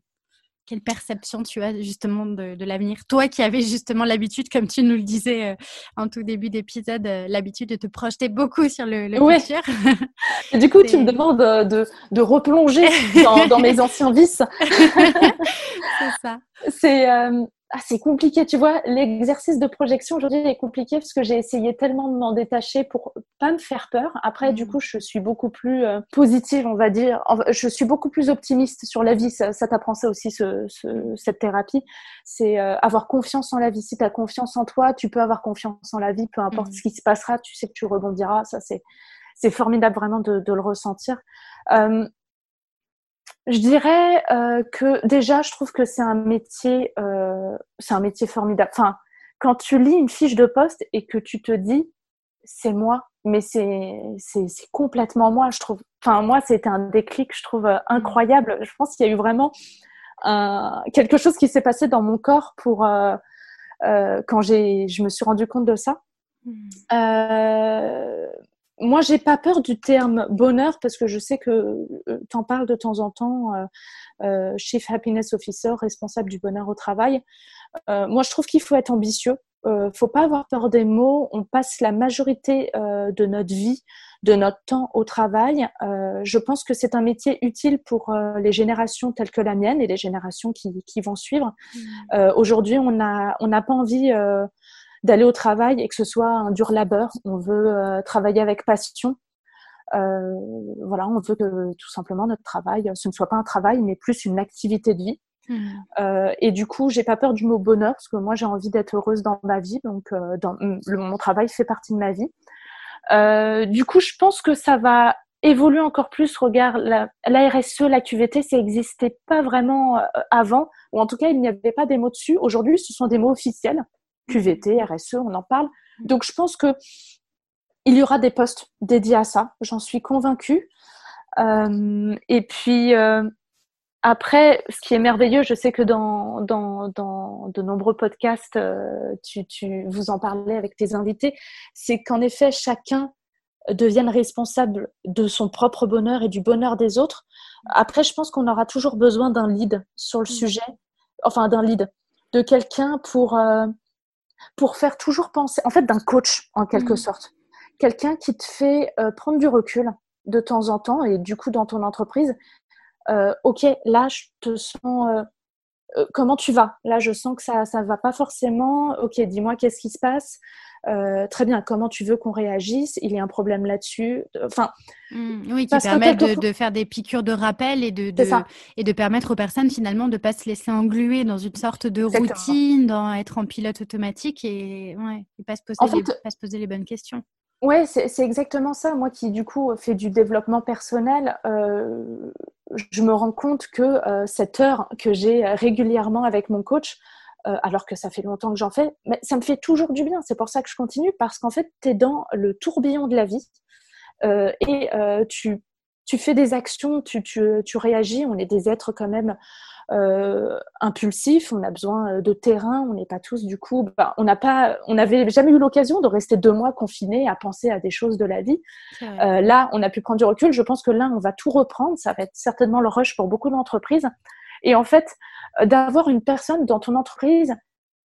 quelle perception tu as justement de, l'avenir? Toi qui avais justement l'habitude, comme tu nous le disais euh, en tout début d'épisode, euh, l'habitude de te projeter beaucoup sur le, le futur. Et du coup, tu me demandes euh, de, de replonger dans, dans, mes anciens vices. C'est ça. C'est ah, c'est compliqué, tu vois. L'exercice de projection aujourd'hui est compliqué parce que j'ai essayé tellement de m'en détacher pour pas me faire peur. Après, du mmh. coup, je suis beaucoup plus euh, positive, on va dire. Je suis beaucoup plus optimiste sur la vie. Ça, t'apprend ça aussi, ce, cette thérapie. C'est euh, avoir confiance en la vie. Si tu as confiance en toi, tu peux avoir confiance en la vie, peu importe mmh. ce qui se passera. Tu sais que tu rebondiras. Ça, c'est c'est formidable vraiment de, de le ressentir. Euh, je dirais euh, que déjà, je trouve que c'est un métier, euh, c'est un métier formidable. Enfin, quand tu lis une fiche de poste et que tu te dis, c'est moi, mais c'est c'est complètement moi, je trouve. Enfin, moi, c'était un déclic, je trouve euh, incroyable. Je pense qu'il y a eu vraiment quelque chose qui s'est passé dans mon corps pour euh, euh, quand j'ai, je me suis rendu compte de ça. Mmh. Euh, moi, j'ai pas peur du terme bonheur parce que je sais que euh, tu en parles de temps en temps, euh, euh, Chief Happiness Officer, responsable du bonheur au travail. moi, je trouve qu'il faut être ambitieux. Euh, faut pas avoir peur des mots. On passe la majorité de notre vie, de notre temps au travail. je pense que c'est un métier utile pour les générations telles que la mienne et les générations qui, qui vont suivre. Mmh. Aujourd'hui, on n'a on n'a pas envie d'aller au travail et que ce soit un dur labeur. On veut euh, travailler avec passion. Euh, voilà, on veut que tout simplement notre travail, ce ne soit pas un travail, mais plus une activité de vie. Mmh. Euh, et du coup, j'ai pas peur du mot bonheur parce que moi, j'ai envie d'être heureuse dans ma vie, donc euh, dans, le, mon travail fait partie de ma vie. Euh, du coup, je pense que ça va évoluer encore plus. Regarde, la, la RSE, la QVT, ça n'existait pas vraiment avant, ou en tout cas, il n'y avait pas des mots dessus. Aujourd'hui, ce sont des mots officiels. QVT, RSE, on en parle. Donc je pense que il y aura des postes dédiés à ça, j'en suis convaincue. Euh, et puis euh, après, ce qui est merveilleux, je sais que dans, dans, dans de nombreux podcasts, euh, tu, tu, vous en parlez avec tes invités, c'est qu'en effet, chacun devienne responsable de son propre bonheur et du bonheur des autres. Après, je pense qu'on aura toujours besoin d'un lead sur le mmh. sujet, enfin d'un lead, de quelqu'un pour pour faire toujours penser, en fait, d'un coach en quelque mmh. sorte. Quelqu'un qui te fait euh, prendre du recul de temps en temps et du coup dans ton entreprise, euh, ok, là je te sens, euh, comment tu vas? Là je sens que ça ça va pas forcément. Ok, dis-moi qu'est-ce qui se passe? Euh, très bien, comment tu veux qu'on réagisse? Il y a un problème là-dessus. Enfin, mmh, oui, qui permettent de, faire des piqûres de rappel et de, et de permettre aux personnes finalement de pas se laisser engluer dans une sorte de routine, dans être en pilote automatique et, ouais, pas, se poser les, pas se poser les bonnes questions. Ouais, c'est exactement ça. Moi qui du coup fais du développement personnel, euh, je me rends compte que euh, cette heure que j'ai régulièrement avec mon coach, euh, alors que ça fait longtemps que j'en fais, mais ça me fait toujours du bien. C'est pour ça que je continue, parce qu'en fait, tu es dans le tourbillon de la vie euh, et euh, tu, tu fais des actions, tu, tu, tu, réagis. On est des êtres quand même impulsifs, on a besoin de terrain, on n'est pas tous du coup, bah, on n'a pas, on n'avait jamais eu l'occasion de rester deux mois confinés à penser à des choses de la vie. là, on a pu prendre du recul. Je pense que là, on va tout reprendre. Ça va être certainement le rush pour beaucoup d'entreprises. Et en fait, euh, d'avoir une personne dans ton entreprise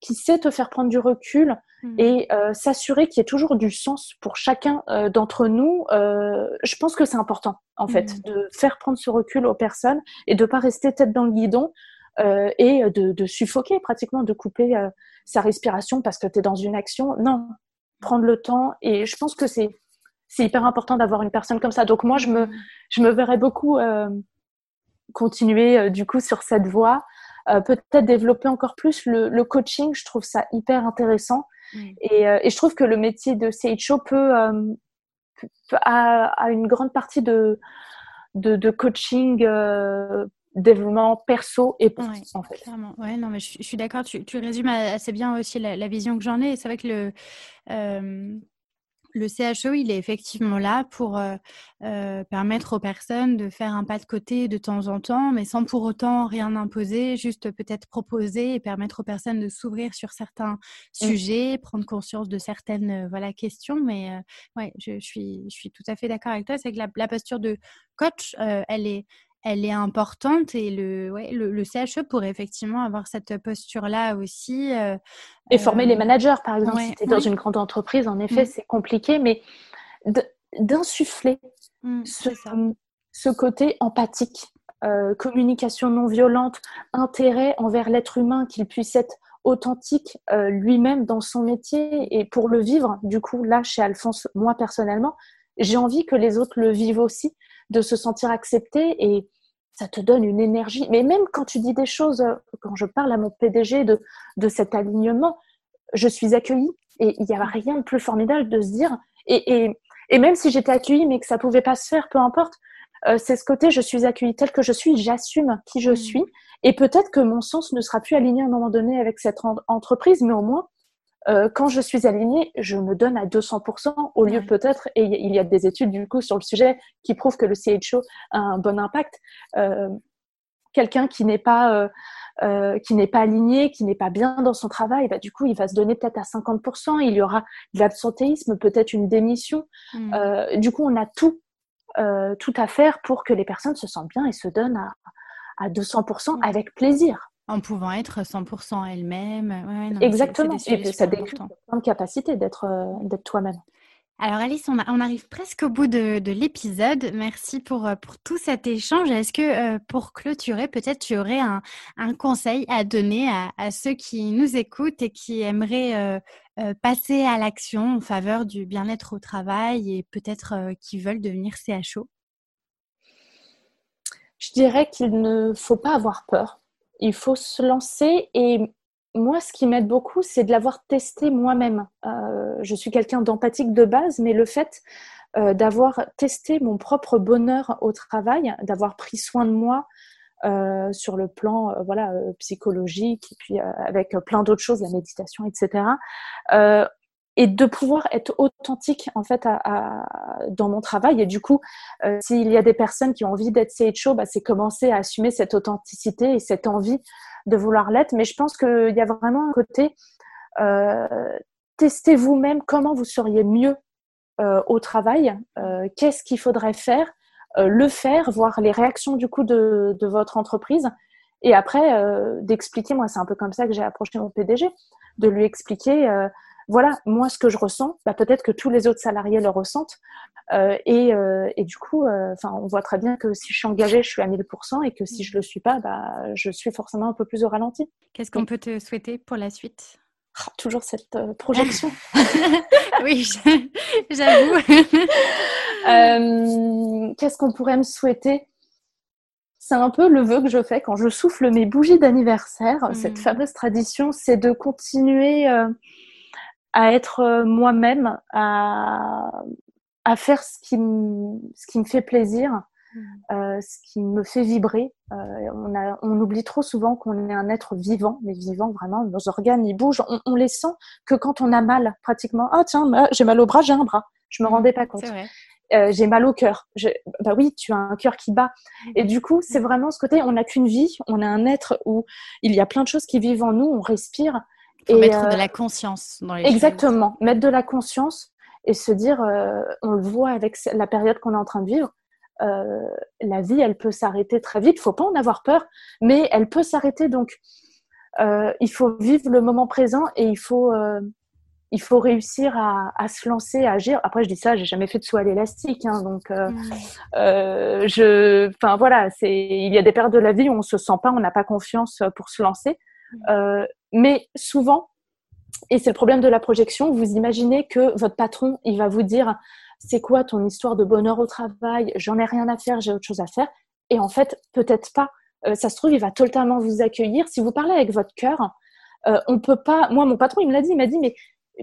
qui sait te faire prendre du recul mmh. et euh, s'assurer qu'il y ait toujours du sens pour chacun euh, d'entre nous, euh, je pense que c'est important en fait mmh. de faire prendre ce recul aux personnes et de pas rester tête dans le guidon euh, et de, de, suffoquer pratiquement, de couper euh, sa respiration parce que tu es dans une action. Non, prendre le temps et je pense que c'est c'est hyper important d'avoir une personne comme ça. Donc moi je me mmh. je me verrais beaucoup continuer du coup sur cette voie euh, peut-être développer encore plus le, coaching. Je trouve ça hyper intéressant. Et, euh, et, je trouve que le métier de CHO peut, euh, a, une grande partie de, de, de coaching développement perso et pro, en fait. Ouais, non, mais je, suis d'accord. Tu, tu, résumes assez bien aussi la, la vision que j'en ai. C'est vrai que le, euh, le CHO, il est effectivement là pour euh, euh, permettre aux personnes de faire un pas de côté de temps en temps, mais sans pour autant rien imposer, juste peut-être proposer et permettre aux personnes de s'ouvrir sur certains mmh. sujets, prendre conscience de certaines euh, voilà questions. Mais ouais, je, suis, je suis tout à fait d'accord avec toi. C'est que la, la, posture de coach, elle est elle est importante et le, ouais, le, le, CHE pourrait effectivement avoir cette posture-là aussi. Euh, et former les euh, managers, par exemple, si tu es dans une grande entreprise, en effet, mm. c'est compliqué, mais d'insuffler mm, ce, ce, côté empathique, euh, communication non violente, intérêt envers l'être humain, qu'il puisse être authentique lui-même dans son métier et pour le vivre, du coup, là, chez Alphonse, moi personnellement, j'ai envie que les autres le vivent aussi, de se sentir accepté et ça te donne une énergie. Mais même quand tu dis des choses, euh, quand je parle à mon PDG de, de cet alignement, je suis accueillie et il n'y a rien de plus formidable de se dire. Et, et, et même si j'étais accueillie mais que ça pouvait pas se faire, peu importe, euh, c'est ce côté je suis accueillie telle que je suis, j'assume qui je mmh. suis. Et peut-être que mon sens ne sera plus aligné à un moment donné avec cette entreprise, mais au moins euh, quand je suis alignée, je me donne à 200% au lieu peut-être, et il y a des études du coup sur le sujet qui prouvent que le CHO a un bon impact. Euh, Quelqu'un qui n'est pas euh, qui n'est pas aligné, qui n'est pas bien dans son travail, bah, du coup, il va se donner peut-être à 50%, il y aura de l'absentéisme, peut-être une démission. Mmh. du coup, on a tout, tout à faire pour que les personnes se sentent bien et se donnent à, à 200% avec plaisir. En pouvant être 100% elle-même. Exactement. et ça décrit de capacité d'être d'être toi-même. Alors Alice, on, arrive presque au bout de, l'épisode. Merci pour, euh, pour tout cet échange. Est-ce que euh, pour clôturer, peut-être tu aurais un, conseil à donner à, ceux qui nous écoutent et qui aimeraient euh, passer à l'action en faveur du bien-être au travail et peut-être qui veulent devenir CHO Je dirais qu'il ne faut pas avoir peur. Il faut se lancer et moi, ce qui m'aide beaucoup, c'est de l'avoir testé moi-même. Euh, je suis quelqu'un d'empathique de base, mais le fait euh, d'avoir testé mon propre bonheur au travail, d'avoir pris soin de moi euh, sur le plan voilà psychologique et puis avec plein d'autres choses, la méditation, etc. et de pouvoir être authentique en fait dans mon travail. Et du coup, s'il y a des personnes qui ont envie d'être CHO, bah, c'est commencer à assumer cette authenticité et cette envie de vouloir l'être, mais je pense qu'il y a vraiment un côté euh, testez vous-même comment vous seriez mieux euh, au travail, euh, qu'est-ce qu'il faudrait faire, le faire, voir les réactions du coup de, votre entreprise, et après d'expliquer, moi c'est un peu comme ça que j'ai approché mon PDG, de lui expliquer voilà, moi, ce que je ressens, bah, peut-être que tous les autres salariés le ressentent. Euh, et, euh, et, du coup, euh, on voit très bien que si je suis engagée, je suis à 1000% et que si je ne le suis pas, bah, je suis forcément un peu plus au ralenti. Qu'est-ce qu'on peut te souhaiter pour la suite? Ah, Toujours cette projection. oui, j'avoue. Qu'est-ce qu'on pourrait me souhaiter? C'est un peu le vœu que je fais quand je souffle mes bougies d'anniversaire. Cette mmh. fameuse tradition, c'est de continuer à être euh, moi-même, à, à faire ce qui, me, ce qui me fait plaisir, mmh. euh, ce qui me fait vibrer. Euh, on, a, on oublie trop souvent qu'on est un être vivant, mais vivant vraiment, nos organes ils bougent, on, on les sent que quand on a mal pratiquement. Ah tiens, j'ai mal au bras, j'ai un bras. Je me mmh. rendais pas compte. Euh, j'ai mal au cœur. Bah oui, tu as un cœur qui bat. Mmh. Et du coup, c'est vraiment ce côté, on n'a qu'une vie, on a un être où il y a plein de choses qui vivent en nous, on respire. Faut mettre de euh, la conscience dans les Exactement, mettre de la conscience et se dire, euh, on le voit avec la période qu'on est en train de vivre, euh, la vie, elle peut s'arrêter très vite. Il faut pas en avoir peur, mais elle peut s'arrêter. Donc, il faut vivre le moment présent et il faut, il faut réussir à, à, se lancer, à agir. Après, je dis ça, j'ai jamais fait de saut à l'élastique, hein, donc mmh. je, enfin voilà, c'est, il y a des périodes de la vie où on se sent pas, on n'a pas confiance pour se lancer. Mmh. Mais souvent, et c'est le problème de la projection, vous imaginez que votre patron, il va vous dire c'est quoi ton histoire de bonheur au travail, j'en ai rien à faire, j'ai autre chose à faire. Et en fait, peut-être pas. Euh, ça se trouve, il va totalement vous accueillir. Si vous parlez avec votre cœur, euh, on peut pas. Moi, mon patron, il me l'a dit, il m'a dit, mais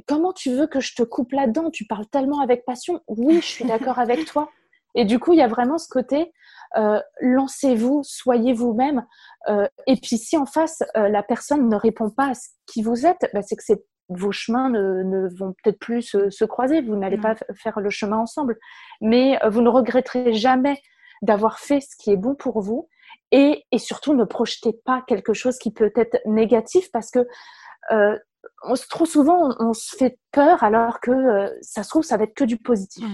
comment tu veux que je te coupe là-dedans? Tu parles tellement avec passion. Oui, je suis d'accord avec toi. Et du coup, il y a vraiment ce côté, euh, lancez-vous, soyez vous-même. Euh, et puis si en face, euh, la personne ne répond pas à ce qui vous êtes, bah, c'est que vos chemins ne, vont peut-être plus se, croiser, vous n'allez pas faire le chemin ensemble. Mais vous ne regretterez jamais d'avoir fait ce qui est bon pour vous. Et, et, surtout, ne projetez pas quelque chose qui peut être négatif parce que trop souvent, on, se fait alors que ça se trouve, ça va être que du positif.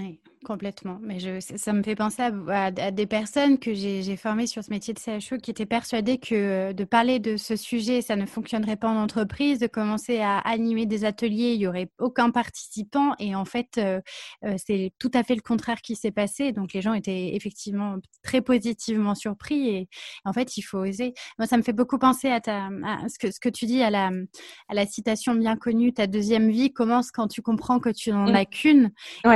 Complètement. Mais ça me fait penser à, des personnes que j'ai formées sur ce métier de CHO qui étaient persuadées que euh, de parler de ce sujet, ça ne fonctionnerait pas en entreprise, de commencer à animer des ateliers, il n'y aurait aucun participant. Et en fait, euh, euh, c'est tout à fait le contraire qui s'est passé. Donc les gens étaient effectivement très positivement surpris. Et en fait, il faut oser. Moi, ça me fait beaucoup penser à, ce, que, tu dis, à la citation bien connue, ta deuxième vie commence quand tu comprends que tu n'en mmh. as qu'une.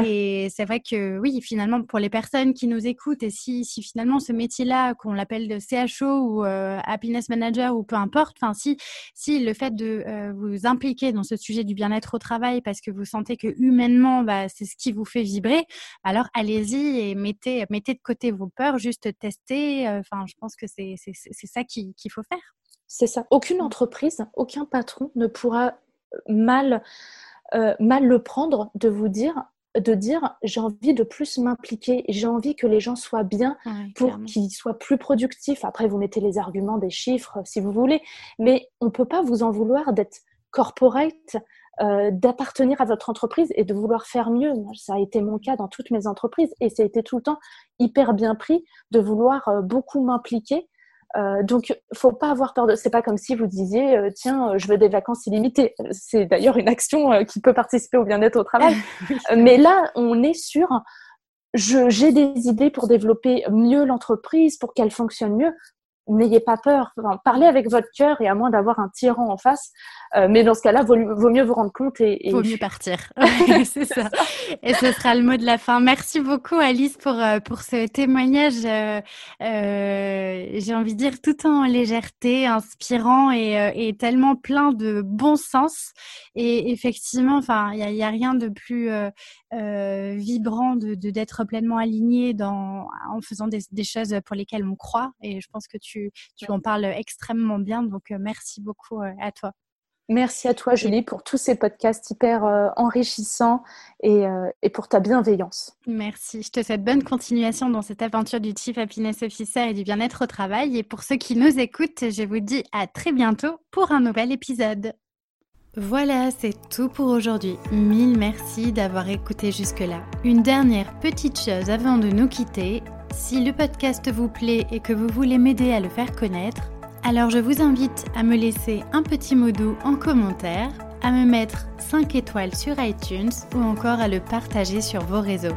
Et c'est vrai que oui, finalement, pour les personnes qui nous écoutent, et si, si finalement ce métier-là, qu'on l'appelle de CHO ou euh, happiness manager ou peu importe, enfin si, si le fait de euh, vous impliquer dans ce sujet du bien-être au travail parce que vous sentez que humainement, bah, c'est ce qui vous fait vibrer, alors allez-y et mettez, mettez de côté vos peurs, juste testez. Euh, enfin, je pense que c'est ça qu'il faut faire. C'est ça. Aucune mmh. entreprise, aucun patron ne pourra mal, mal le prendre de vous dire de dire j'ai envie de plus m'impliquer, j'ai envie que les gens soient bien pour qu'ils soient plus productifs. Après, vous mettez les arguments des chiffres si vous voulez, mais on ne peut pas vous en vouloir d'être corporate, euh, d'appartenir à votre entreprise et de vouloir faire mieux. ça a été mon cas dans toutes mes entreprises et ça a été tout le temps hyper bien pris de vouloir euh, beaucoup m'impliquer euh, donc, faut pas avoir peur de. C'est pas comme si vous disiez, euh, tiens, euh, je veux des vacances illimitées. C'est d'ailleurs une action qui peut participer au bien-être au travail. Mais là, on est sur. J'ai des idées pour développer mieux l'entreprise, pour qu'elle fonctionne mieux n'ayez pas peur. parlez avec votre cœur et à moins d'avoir un tyran en face. Euh, mais dans ce cas-là, vaut, vaut, mieux vous rendre compte et, vaut mieux partir. c'est ça. Et ce sera le mot de la fin. Merci beaucoup Alice pour euh, pour ce témoignage. Euh, euh, J'ai envie de dire tout en légèreté, inspirant et, et tellement plein de bon sens. Et effectivement, enfin, il y a, y a, rien de plus vibrant de d'être pleinement aligné dans en faisant des, des choses pour lesquelles on croit. Et je pense que tu tu, en parles extrêmement bien. Donc, euh, merci beaucoup euh, à toi. Merci à toi, Julie, pour tous ces podcasts hyper euh, enrichissants et, pour ta bienveillance. Merci. Je te souhaite bonne continuation dans cette aventure du Chief Happiness Officer et du bien-être au travail. Et pour ceux qui nous écoutent, je vous dis à très bientôt pour un nouvel épisode. Voilà, c'est tout pour aujourd'hui. Mille merci d'avoir écouté jusque-là. Une dernière petite chose avant de nous quitter. Si le podcast vous plaît et que vous voulez m'aider à le faire connaître, alors je vous invite à me laisser un petit mot doux en commentaire, à me mettre 5 étoiles sur iTunes ou encore à le partager sur vos réseaux.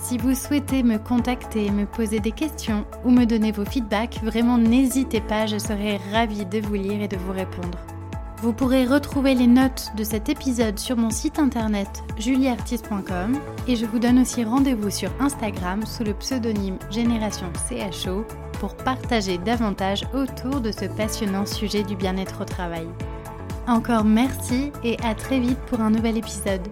Si vous souhaitez me contacter, me poser des questions ou me donner vos feedbacks, vraiment n'hésitez pas, je serai ravie de vous lire et de vous répondre. Vous pourrez retrouver les notes de cet épisode sur mon site internet julieartiste.com et je vous donne aussi rendez-vous sur Instagram sous le pseudonyme Génération CHO pour partager davantage autour de ce passionnant sujet du bien-être au travail. Encore merci et à très vite pour un nouvel épisode.